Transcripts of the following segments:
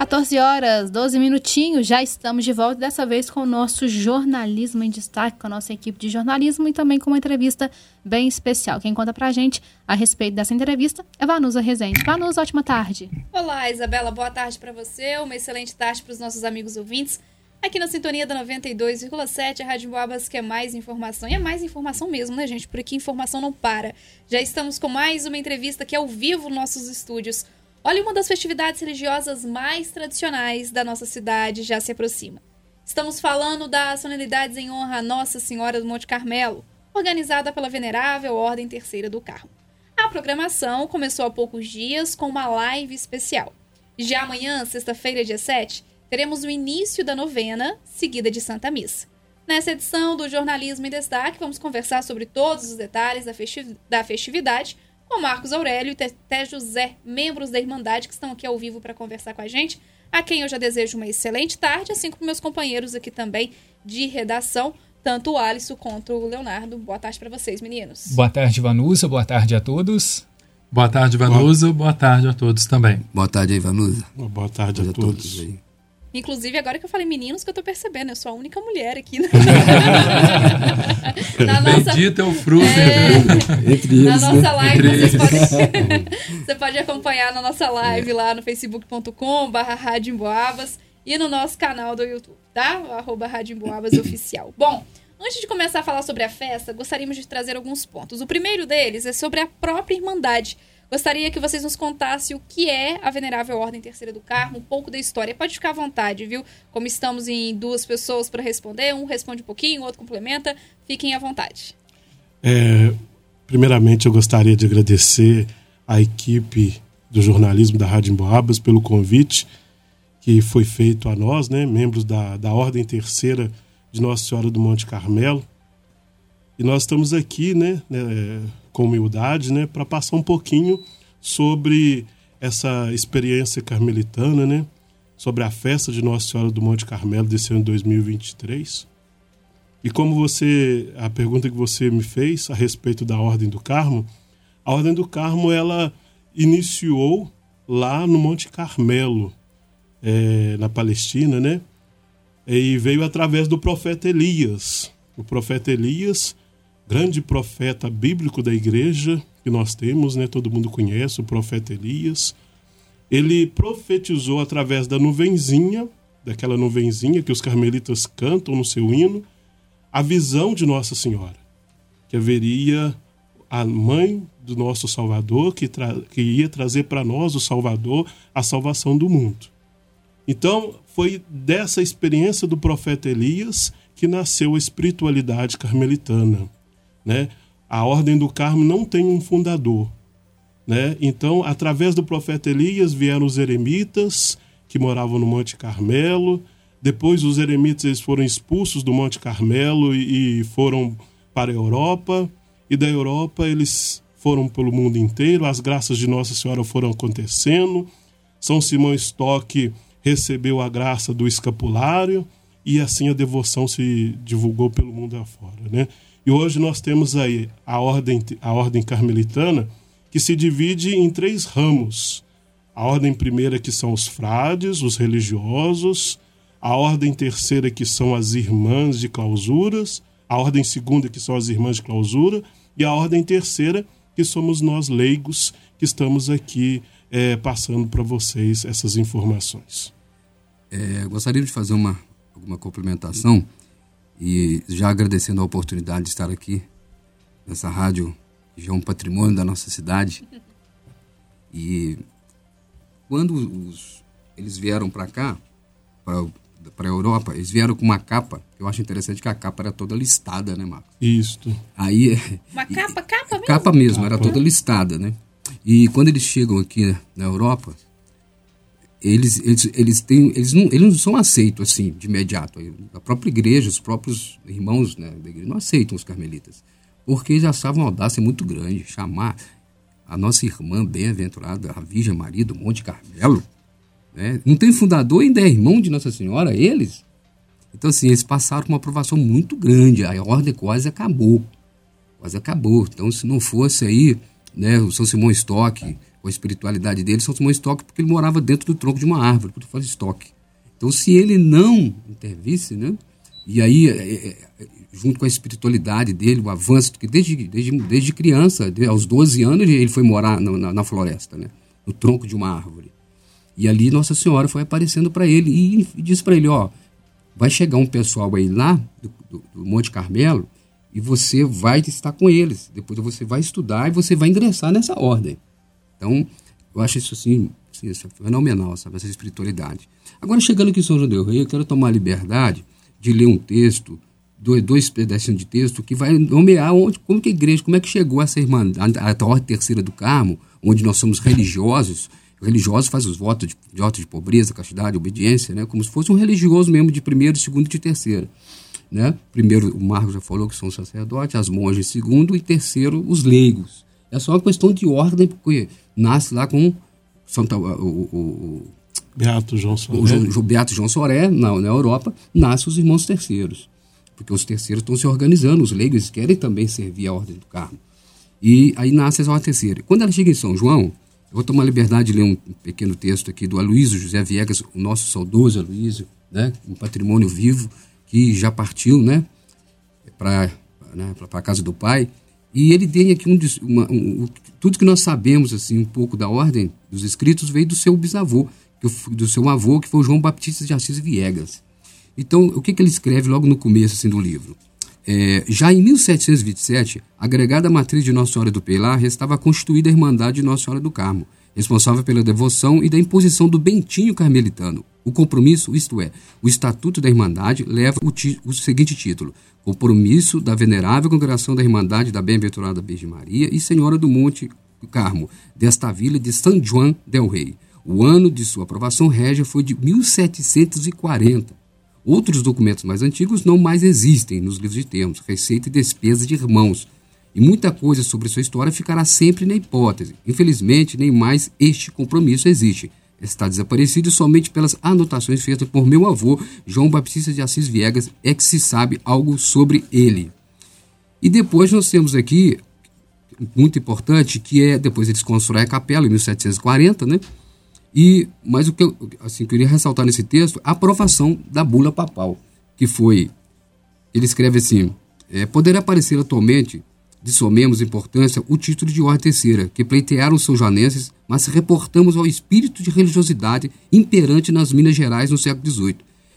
14 horas, 12 minutinhos, já estamos de volta, dessa vez com o nosso jornalismo em destaque, com a nossa equipe de jornalismo e também com uma entrevista bem especial. Quem conta pra gente a respeito dessa entrevista é Vanusa Rezende. Vanusa, ótima tarde. Olá, Isabela, boa tarde para você, uma excelente tarde para os nossos amigos ouvintes. Aqui na sintonia da 92,7, a Rádio Boabas quer mais informação. E é mais informação mesmo, né, gente? Por aqui informação não para. Já estamos com mais uma entrevista aqui ao vivo nos nossos estúdios. Olha, uma das festividades religiosas mais tradicionais da nossa cidade já se aproxima. Estamos falando das solenidades em honra a Nossa Senhora do Monte Carmelo, organizada pela Venerável Ordem Terceira do Carmo. A programação começou há poucos dias com uma live especial. Já amanhã, sexta-feira, dia 7, teremos o início da novena, seguida de Santa Missa. Nessa edição do Jornalismo em Destaque, vamos conversar sobre todos os detalhes da festividade com Marcos Aurélio e Té José, membros da Irmandade que estão aqui ao vivo para conversar com a gente, a quem eu já desejo uma excelente tarde, assim como meus companheiros aqui também de redação, tanto o Alisson quanto o Leonardo. Boa tarde para vocês, meninos. Boa tarde, Vanusa. Boa tarde a todos. Boa tarde, Vanusa. Boa, boa tarde a todos também. Boa tarde aí, Vanusa. Boa tarde a, a todos. todos Inclusive, agora que eu falei meninos, que eu tô percebendo, eu sou a única mulher aqui. Né? na nossa... Bendito é o fruto. É... Entre eles, na nossa live, Entre vocês podem... você pode acompanhar na nossa live é. lá no facebook.com barra e no nosso canal do YouTube, tá? Arroba Rádio Emboabas Oficial. Bom, antes de começar a falar sobre a festa, gostaríamos de trazer alguns pontos. O primeiro deles é sobre a própria Irmandade. Gostaria que vocês nos contassem o que é a Venerável Ordem Terceira do Carmo, um pouco da história. Pode ficar à vontade, viu? Como estamos em duas pessoas para responder, um responde um pouquinho, o outro complementa. Fiquem à vontade. É, primeiramente, eu gostaria de agradecer à equipe do jornalismo da Rádio Emboabas pelo convite que foi feito a nós, né, membros da, da Ordem Terceira de Nossa Senhora do Monte Carmelo. E nós estamos aqui, né, né com humildade, né, para passar um pouquinho sobre essa experiência carmelitana, né, sobre a festa de Nossa Senhora do Monte Carmelo desse ano 2023. E como você, a pergunta que você me fez a respeito da Ordem do Carmo, a Ordem do Carmo ela iniciou lá no Monte Carmelo, é, na Palestina, né? E veio através do profeta Elias. O profeta Elias grande profeta bíblico da igreja que nós temos, né? Todo mundo conhece o profeta Elias. Ele profetizou através da nuvenzinha, daquela nuvenzinha que os carmelitas cantam no seu hino, a visão de Nossa Senhora, que haveria a mãe do nosso Salvador, que, que ia trazer para nós, o Salvador, a salvação do mundo. Então, foi dessa experiência do profeta Elias que nasceu a espiritualidade carmelitana né? A Ordem do Carmo não tem um fundador. Né? Então, através do profeta Elias vieram os eremitas que moravam no Monte Carmelo. Depois, os eremitas eles foram expulsos do Monte Carmelo e, e foram para a Europa. E da Europa, eles foram pelo mundo inteiro. As graças de Nossa Senhora foram acontecendo. São Simão Stock recebeu a graça do escapulário e assim a devoção se divulgou pelo mundo afora, né? E hoje nós temos aí a ordem, a ordem carmelitana, que se divide em três ramos. A ordem primeira, que são os frades, os religiosos, a ordem terceira, que são as irmãs de clausuras, a ordem segunda, que são as irmãs de clausura, e a ordem terceira, que somos nós leigos, que estamos aqui é, passando para vocês essas informações. É, gostaria de fazer uma, alguma complementação. E já agradecendo a oportunidade de estar aqui nessa rádio, que já é um patrimônio da nossa cidade. E quando os, eles vieram para cá, para a Europa, eles vieram com uma capa. Eu acho interessante que a capa era toda listada, né, Marcos? Isso. Aí, uma capa, capa mesmo? Capa mesmo, capa. era toda listada, né? E quando eles chegam aqui na Europa, eles, eles, eles, têm, eles, não, eles não são aceitos assim de imediato. A própria igreja, os próprios irmãos né, da igreja não aceitam os carmelitas, porque já estavam uma audácia muito grande. Chamar a nossa irmã bem-aventurada, a Virgem Maria do Monte Carmelo, né? não tem fundador, ainda é irmão de Nossa Senhora, eles. Então, assim, eles passaram uma aprovação muito grande, a ordem quase acabou. Quase acabou. Então, se não fosse aí né, o São Simão Stock com a espiritualidade dele, São Simão Stock, porque ele morava dentro do tronco de uma árvore, por fala Stock. Então, se ele não intervisse, né? E aí, é, é, é, junto com a espiritualidade dele, o avanço, que desde, desde, desde criança, aos 12 anos, ele foi morar na, na, floresta, né? no tronco de uma árvore. E ali Nossa Senhora foi aparecendo para ele e, e disse para ele: Ó, vai chegar um pessoal aí lá do, do, do, Monte Carmelo e você vai estar com eles. Depois você vai estudar e você vai ingressar nessa ordem. Então, eu acho isso assim, assim isso é fenomenal, sabe? Essa espiritualidade. Agora, chegando aqui em São João del Rei, eu quero tomar a liberdade de ler um texto dois pedacinhos de texto que vai nomear onde, como que a igreja, como é que chegou essa irmã, a, a terceira do Carmo, onde nós somos religiosos, religioso faz os votos de, de votos de pobreza, castidade, obediência, né, como se fosse um religioso mesmo de primeiro, segundo e de terceiro. Né? Primeiro, o Marcos já falou que são sacerdotes, as monjas segundo e terceiro, os leigos. É só uma questão de ordem, porque nasce lá com Santa, o, o, Beato João Soré. O, Beato João Soré, na, na Europa, nasce os irmãos terceiros porque os terceiros estão se organizando, os leigos querem também servir a ordem do Carmo. E aí nasce a ordem terceira. Quando ela chega em São João, eu vou tomar a liberdade de ler um pequeno texto aqui do Aloysio José Viegas, o nosso saudoso Aloysio, né, um patrimônio vivo que já partiu, né, para né, a casa do pai. E ele tem aqui um, uma, um, tudo que nós sabemos assim um pouco da ordem dos escritos veio do seu bisavô, do seu avô, que foi o João Baptista de Assis Viegas. Então, o que, que ele escreve logo no começo assim, do livro? É, já em 1727, agregada matriz de Nossa Senhora do Pilar, restava constituída a Irmandade de Nossa Senhora do Carmo, responsável pela devoção e da imposição do bentinho carmelitano. O compromisso, isto é, o Estatuto da Irmandade, leva o, o seguinte título: Compromisso da Venerável Congregação da Irmandade da Bem-aventurada Virgem Maria e Senhora do Monte Carmo, desta vila de San Juan del Rei. O ano de sua aprovação régia foi de 1740 Outros documentos mais antigos não mais existem nos livros de termos, receita e despesa de irmãos. E muita coisa sobre sua história ficará sempre na hipótese. Infelizmente, nem mais este compromisso existe. Está desaparecido somente pelas anotações feitas por meu avô, João Baptista de Assis Viegas, é que se sabe algo sobre ele. E depois nós temos aqui, muito importante, que é, depois eles constroem a capela em 1740, né? E, mas o que eu assim, queria ressaltar nesse texto, a aprovação da bula papal, que foi, ele escreve assim, é, poderá aparecer atualmente, de somemos importância, o título de ordem terceira, que pleitearam os janenses, mas reportamos ao espírito de religiosidade imperante nas Minas Gerais no século XVIII.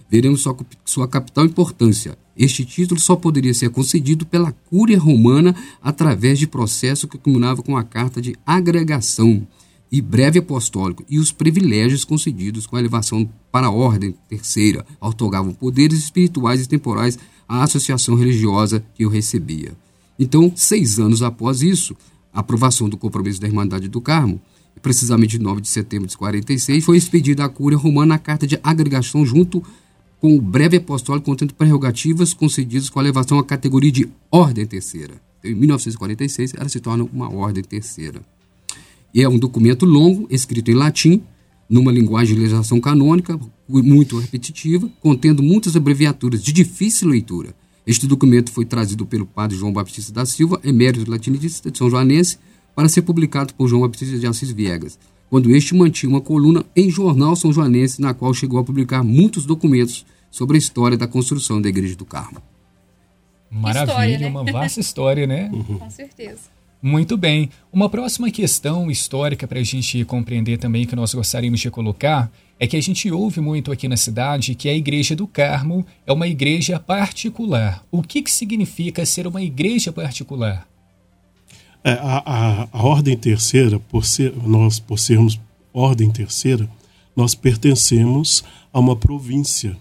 Veremos sua, sua capital importância. Este título só poderia ser concedido pela Cúria Romana através de processo que culminava com a Carta de Agregação, e breve apostólico e os privilégios concedidos com a elevação para a ordem terceira otorgavam poderes espirituais e temporais à associação religiosa que o recebia. Então, seis anos após isso, a aprovação do compromisso da Irmandade do Carmo, precisamente 9 de setembro de 46, foi expedida à Cúria Romana a carta de agregação junto com o breve apostólico contendo prerrogativas concedidas com a elevação à categoria de ordem terceira. Então, em 1946, ela se torna uma ordem terceira. E é um documento longo, escrito em latim, numa linguagem de legislação canônica, muito repetitiva, contendo muitas abreviaturas de difícil leitura. Este documento foi trazido pelo padre João Baptista da Silva, emérito latinista de São Joanense, para ser publicado por João Baptista de Assis Viegas, quando este mantinha uma coluna em Jornal São Joanense, na qual chegou a publicar muitos documentos sobre a história da construção da Igreja do Carmo. Maravilha, história, né? uma vasta história, né? Uhum. Com certeza. Muito bem. Uma próxima questão histórica para a gente compreender também que nós gostaríamos de colocar é que a gente ouve muito aqui na cidade que a Igreja do Carmo é uma igreja particular. O que, que significa ser uma igreja particular? É, a, a, a, ordem terceira, por ser, nós por sermos ordem terceira, nós pertencemos a uma província.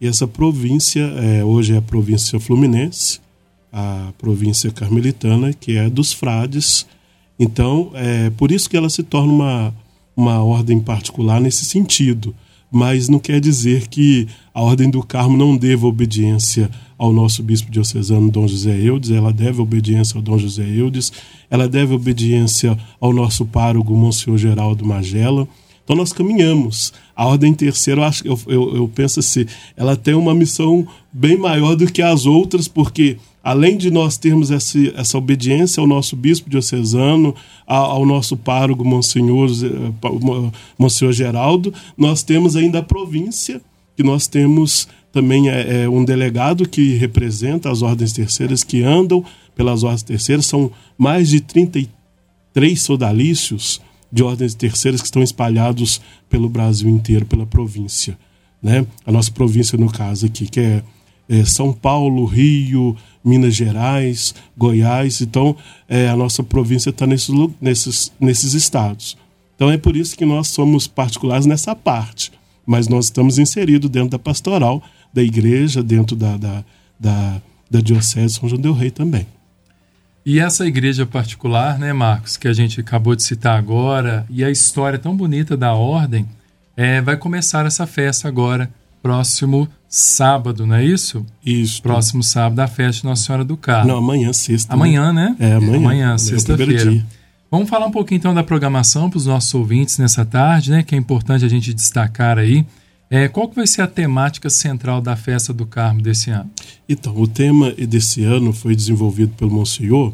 E essa província é, hoje é a província fluminense, a província carmelitana, que é dos frades. Então, é por isso que ela se torna uma, uma ordem particular nesse sentido. Mas não quer dizer que a Ordem do Carmo não deva obediência ao nosso bispo diocesano Dom José Eudes, ela deve obediência ao Dom José Eudes, ela deve obediência ao nosso pároco Monsenhor Geraldo Magela, Então nós caminhamos. A Ordem Terceira, eu, acho, eu, eu, eu penso assim, ela tem uma missão bem maior do que as outras, porque além de nós termos essa, essa obediência ao nosso bispo diocesano, ao, nosso pároco, Monsenhor, eh, Monsenhor Geraldo, nós temos ainda a província, que nós temos também é, é, um delegado que representa as ordens terceiras, que andam pelas ordens terceiras, são mais de 33 sodalícios de ordens terceiras que estão espalhados pelo Brasil inteiro, pela província. Né? A nossa província, no caso aqui, que é, é São Paulo, Rio, Minas Gerais, Goiás. Então, é, a nossa província está nesses, nesses, nesses estados. Então, é por isso que nós somos particulares nessa parte. Mas nós estamos inseridos dentro da pastoral da igreja, dentro da, da, da, da Diocese de São João del Rei também. E essa igreja particular, né, Marcos, que a gente acabou de citar agora, e a história tão bonita da ordem, é, vai começar essa festa agora, próximo sábado, não é isso? Isso. Próximo sábado, a festa de Nossa Senhora do Carmo. Não, amanhã, sexta. Amanhã, né? É, amanhã. Amanhã, sexta-feira. Vamos falar um pouquinho então da programação para os nossos ouvintes nessa tarde, né? Que é importante a gente destacar aí. É, qual que vai ser a temática central da festa do Carmo desse ano? Então, o tema desse ano foi desenvolvido pelo Monsenhor,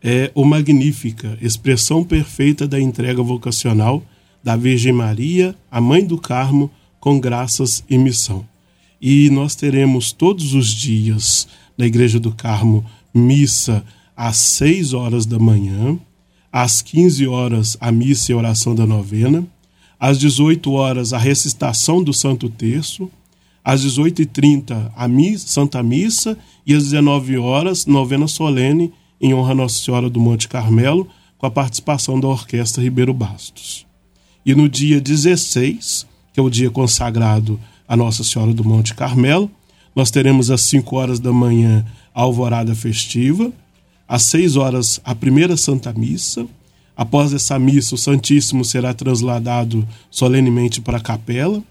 é o Magnífica, expressão perfeita da entrega vocacional da Virgem Maria, a Mãe do Carmo, com graças e missão. E nós teremos todos os dias na Igreja do Carmo missa às 6 horas da manhã, às 15 horas a missa e oração da novena, às 18 horas, a recitação do Santo Terço. Às 18h30, a missa, Santa Missa. E às 19 horas, novena solene em honra a Nossa Senhora do Monte Carmelo, com a participação da Orquestra Ribeiro Bastos. E no dia 16, que é o dia consagrado a Nossa Senhora do Monte Carmelo, nós teremos às 5 horas da manhã a alvorada festiva, às 6 horas a primeira Santa Missa, Após essa missa, o Santíssimo será trasladado solenemente para a capela.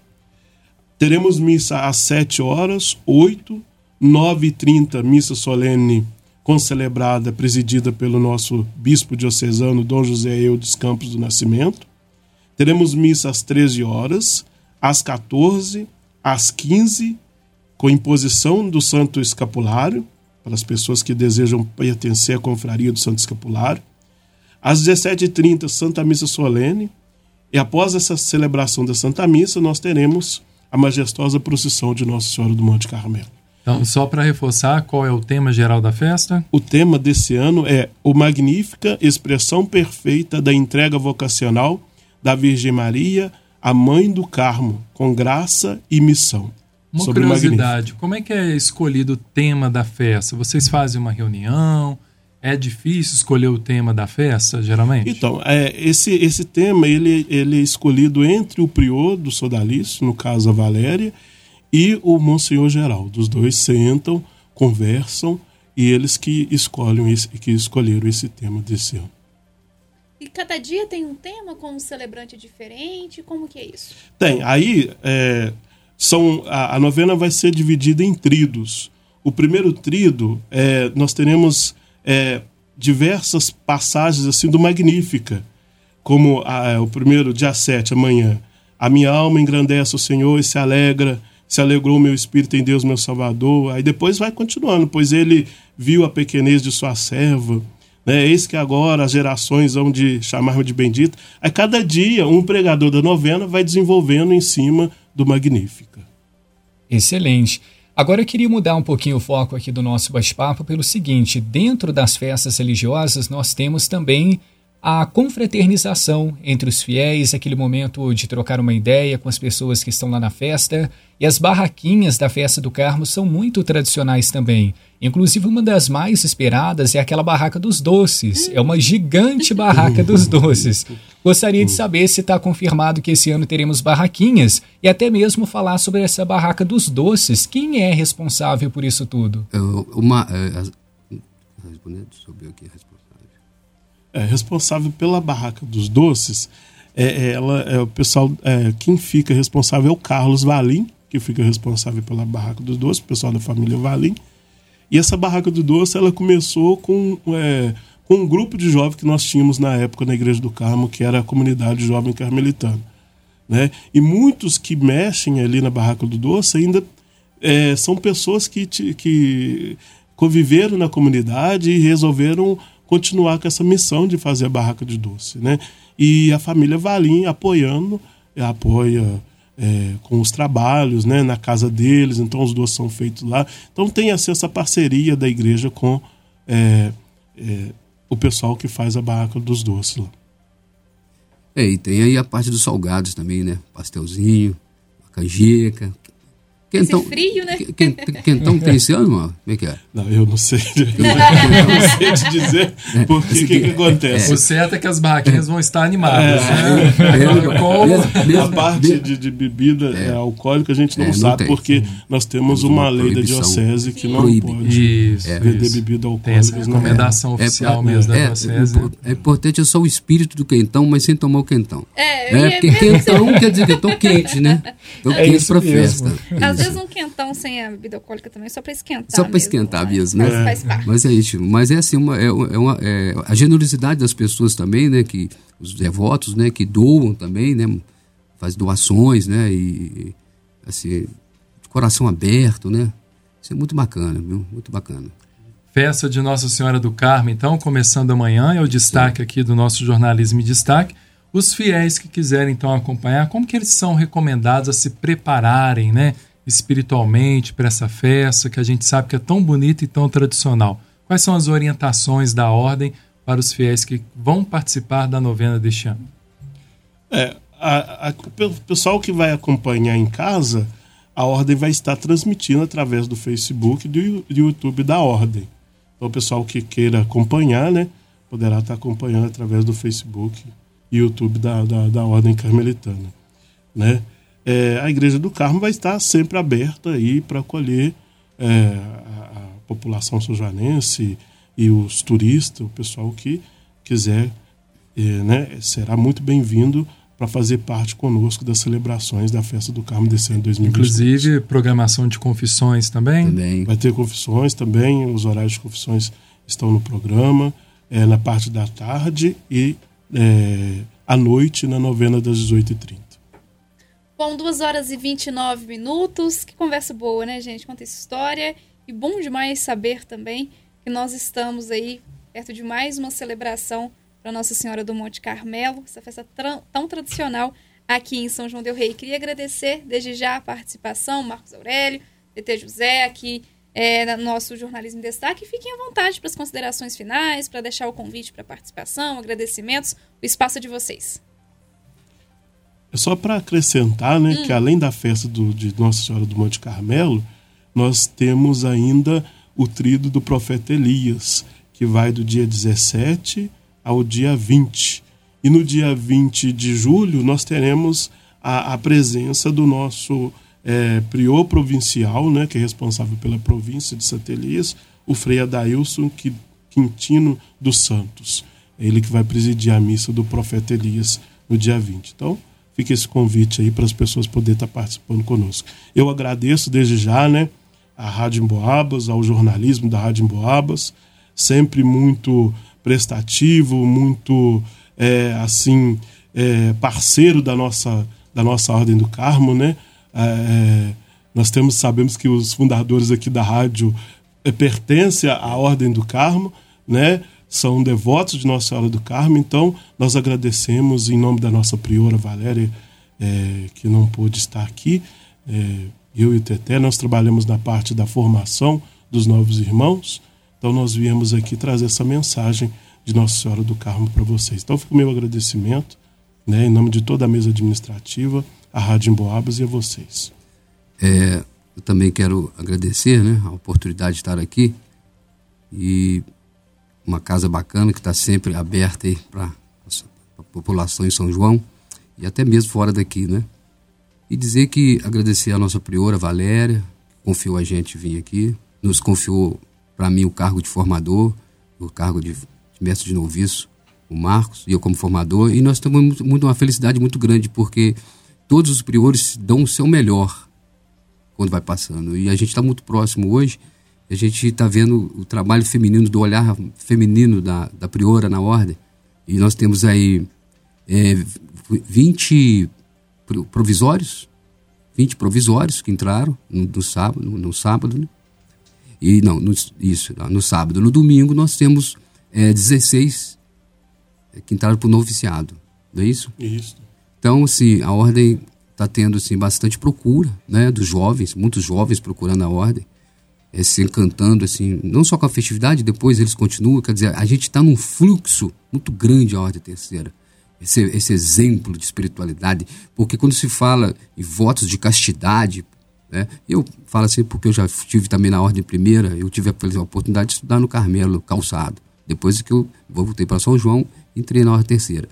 Teremos missa às 7 horas, 8, 9 e 30, missa solene concelebrada, presidida pelo nosso bispo diocesano, Dom José Eudes Campos do Nascimento. Teremos missa às 13 horas, às 14, às 15, com imposição do Santo Escapulário, para as pessoas que desejam pertencer à confraria do Santo Escapulário. Às 17h30, Santa Missa Solene. E após essa celebração da Santa Missa, nós teremos a majestosa procissão de Nossa Senhora do Monte Carmelo. Então, só para reforçar, qual é o tema geral da festa? O tema desse ano é o Magnífica Expressão Perfeita da Entrega Vocacional da Virgem Maria, a Mãe do Carmo, com graça e missão. Uma curiosidade, como é que é escolhido o tema da festa? Vocês fazem uma reunião? É difícil escolher o tema da festa, geralmente? Então, é, esse, esse tema ele, ele é escolhido entre o prior do sodalício, no caso a Valéria, e o Monsenhor Geraldo. Os dois sentam, conversam e eles que escolhem esse, que escolheram esse tema desse ano. E cada dia tem um tema com um celebrante diferente? Como que é isso? Tem. Aí é, são a, a, novena vai ser dividida em tridos. O primeiro trido é, nós teremos é, diversas passagens assim do Magnífica, como a, o primeiro, dia 7, amanhã. A minha alma engrandece o Senhor e se alegra, se alegrou meu espírito em Deus, meu Salvador. Aí depois vai continuando, pois ele viu a pequenez de sua serva. Né? Eis que agora as gerações vão de chamar-me de bendito. Aí cada dia um pregador da novena vai desenvolvendo em cima do Magnífica. Excelente. Agora eu queria mudar um pouquinho o foco aqui do nosso bate-papo pelo seguinte: dentro das festas religiosas, nós temos também a confraternização entre os fiéis, aquele momento de trocar uma ideia com as pessoas que estão lá na festa. E as barraquinhas da festa do Carmo são muito tradicionais também. Inclusive, uma das mais esperadas é aquela barraca dos doces. É uma gigante barraca dos doces. Gostaria de saber se está confirmado que esse ano teremos barraquinhas e até mesmo falar sobre essa barraca dos doces. Quem é responsável por isso tudo? Uma, é, respondendo sobre o que é é, responsável pela barraca dos doces, é, é, ela, é o pessoal, é, quem fica responsável é o Carlos Valim, que fica responsável pela barraca dos doces, o pessoal da família Valim. E essa barraca do doce, ela começou com, é, com um grupo de jovens que nós tínhamos na época na Igreja do Carmo, que era a comunidade jovem carmelitana. Né? E muitos que mexem ali na barraca do doce ainda é, são pessoas que, que conviveram na comunidade e resolveram continuar com essa missão de fazer a barraca de doce. Né? E a família Valim apoiando, apoia é, com os trabalhos né, na casa deles, então os doces são feitos lá. Então tem assim, essa parceria da igreja com é, é, o pessoal que faz a barraca dos doces lá. É, e tem aí a parte dos salgados também, né? Pastelzinho, canjica, Quentão, Esse frio, né? Quentão tem esse ano, mano? Como é que é? Não, eu não sei. Eu não sei te dizer é, porque o que, que, acontece. É. O certo é que as barraquinhas vão estar animadas. É. Né? É. a parte de, de bebida é. alcoólica a gente não, sabe, tem. porque nós temos uma, uma lei da diocese que não Proíbe. pode isso, vender isso. bebida alcoólica. Tem essa recomendação oficial mesmo da diocese. É importante é só o espírito do quentão, mas sem tomar o quentão. É, é porque quentão quer dizer quentão quente, né? Então quente pra festa vezes um quentão sem a bebida alcoólica também, só para esquentar. Só para esquentar mesmo, né? Mas, parte. Mas é isso. Mas é assim, uma, é, é uma, é, a generosidade das pessoas também, né? Que, os devotos, né? Que doam também, né? Faz doações, né? E, assim, de coração aberto, né? Isso é muito bacana, viu? Muito bacana. Festa de Nossa Senhora do Carmo, então, começando amanhã, é o destaque Sim. aqui do nosso jornalismo em destaque. Os fiéis que quiserem então acompanhar, como que eles são recomendados a se prepararem, né? Espiritualmente para essa festa que a gente sabe que é tão bonita e tão tradicional? Quais são as orientações da ordem para os fiéis que vão participar da novena deste ano? É, a, a, o pessoal que vai acompanhar em casa, a ordem vai estar transmitindo através do Facebook e do, do YouTube da ordem. Então, o pessoal que queira acompanhar, né, poderá estar acompanhando através do Facebook e YouTube da, da, da ordem carmelitana, né? É, a Igreja do Carmo vai estar sempre aberta aí para acolher é, a, a, população sujanense e os turistas, o pessoal que quiser, é, né, será muito bem-vindo para fazer parte conosco das celebrações da Festa do Carmo desse ano 2022. Inclusive, programação de confissões também? Também. Vai ter confissões também, os horários de confissões estão no programa, é, na parte da tarde e é, à noite na novena das 18h30. Bom, 2 horas e 29 minutos. Que conversa boa, né, gente? Conta essa história. E bom demais saber também que nós estamos aí perto de mais uma celebração para Nossa Senhora do Monte Carmelo, essa festa tão tradicional aqui em São João del Rei. Queria agradecer desde já a participação, Marcos Aurélio, DT José, aqui é, no nosso Jornalismo em Destaque. Fiquem à vontade para as considerações finais, para deixar o convite para participação, agradecimentos. O espaço é de vocês. É só para acrescentar, né, hum. que além da festa do, de Nossa Senhora do Monte Carmelo, nós temos ainda o trido do profeta Elias, que vai do dia 17 ao dia 20. E no dia 20 de julho nós teremos a, a presença do nosso é, prior provincial, né, que é responsável pela província de Santa Elias, o Frei Adailson Quintino dos Santos. É ele que vai presidir a missa do profeta Elias no dia 20. Então, fica esse convite aí para as pessoas poderem estar participando conosco. Eu agradeço desde já, né, a Rádio Emboabas, ao jornalismo da Rádio Emboabas, sempre muito prestativo, muito é, assim é, parceiro da nossa da nossa Ordem do Carmo, né? É, nós temos sabemos que os fundadores aqui da rádio é, pertencem à Ordem do Carmo, né? São devotos de Nossa Senhora do Carmo, então nós agradecemos em nome da nossa priora Valéria, é, que não pôde estar aqui, é, eu e o Teté, nós trabalhamos na parte da formação dos novos irmãos, então nós viemos aqui trazer essa mensagem de Nossa Senhora do Carmo para vocês. Então fica o meu agradecimento, né, em nome de toda a mesa administrativa, a Rádio Emboabas e a vocês. É, eu também quero agradecer né, a oportunidade de estar aqui e uma casa bacana que está sempre aberta para a população em São João e até mesmo fora daqui, né? E dizer que agradecer a nossa priora Valéria, que confiou a gente vir aqui, nos confiou para mim o cargo de formador, o cargo de, de mestre de noviço, o Marcos e eu como formador, e nós temos muito, muito, uma felicidade muito grande porque todos os priores dão o seu melhor quando vai passando e a gente está muito próximo hoje a gente está vendo o trabalho feminino, do olhar feminino da, da priora na ordem. E nós temos aí é, 20, provisórios, 20 provisórios que entraram no, no sábado, no, no sábado né? E não, no, isso, no sábado. No domingo nós temos é, 16 é, que entraram para o noviciado, não é isso? Isso. Então, assim, a ordem está tendo assim, bastante procura né, dos jovens, muitos jovens procurando a ordem, é, se encantando, assim, não só com a festividade, depois eles continuam, quer dizer, a gente está num fluxo muito grande a ordem terceira. Esse, esse exemplo de espiritualidade, porque quando se fala em votos de castidade, né? Eu falo assim porque eu já tive também na ordem primeira, eu tive a oportunidade de estudar no Carmelo Calçado. Depois que eu voltei para São João, entrei na ordem terceira.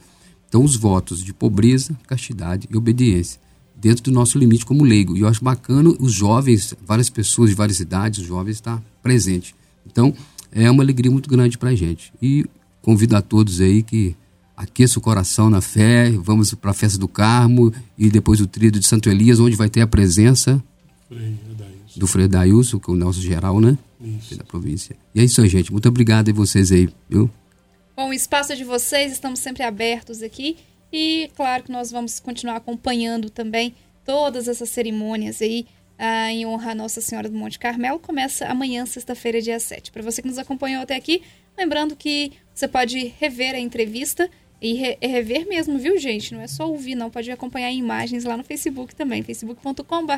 Então, os votos de pobreza, castidade e obediência, dentro do nosso limite como leigo. E eu acho bacana os jovens, várias pessoas de várias idades, os jovens estar presente. Então, é uma alegria muito grande para a gente. E convido a todos aí que aqueça o coração na fé, vamos para a festa do Carmo e depois o tríodo de Santo Elias, onde vai ter a presença do Frei Dailson, que é o nosso geral, né? Isso. Da província. E é isso aí, gente. Muito obrigado a vocês aí, viu? Bom, o espaço é de vocês, estamos sempre abertos aqui. E claro que nós vamos continuar acompanhando também todas essas cerimônias aí ah, em honra a Nossa Senhora do Monte Carmelo. Começa amanhã, sexta-feira, dia 7. Para você que nos acompanhou até aqui, lembrando que você pode rever a entrevista e re rever mesmo, viu, gente? Não é só ouvir, não. Pode acompanhar imagens lá no Facebook também, facebook.com.br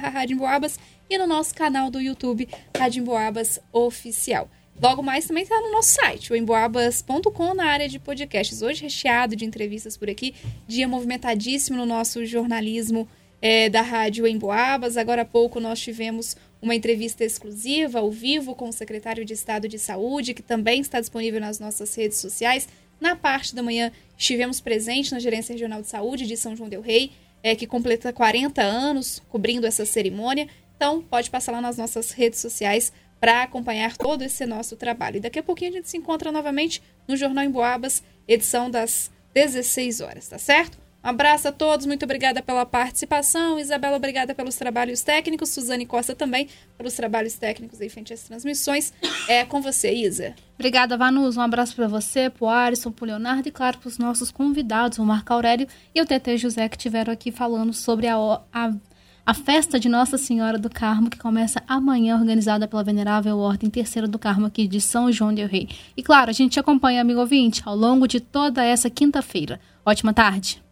e no nosso canal do YouTube, Radimboabas Oficial. Logo mais também está no nosso site, o emboabas.com, na área de podcasts. Hoje recheado de entrevistas por aqui, dia movimentadíssimo no nosso jornalismo é, da Rádio Emboabas. Agora há pouco nós tivemos uma entrevista exclusiva, ao vivo, com o secretário de Estado de Saúde, que também está disponível nas nossas redes sociais. Na parte da manhã, estivemos presentes na Gerência Regional de Saúde de São João Del Rei, é, que completa 40 anos cobrindo essa cerimônia. Então, pode passar lá nas nossas redes sociais para acompanhar todo esse nosso trabalho. E daqui a pouquinho a gente se encontra novamente no Jornal em Boabas, edição das 16 horas, tá certo? Um abraço a todos, muito obrigada pela participação. Isabela, obrigada pelos trabalhos técnicos. Suzane Costa também pelos trabalhos técnicos aí frente às transmissões. É com você, Isa. Obrigada, Vanus. Um abraço para você, para o Alisson, para o Leonardo e, claro, os nossos convidados, o Marco Aurélio e o TT José, que estiveram aqui falando sobre a, a, a festa de Nossa Senhora do Carmo, que começa amanhã, organizada pela Venerável Ordem Terceira do Carmo aqui de São João del Rei. E, claro, a gente acompanha, amigo ouvinte, ao longo de toda essa quinta-feira. Ótima tarde.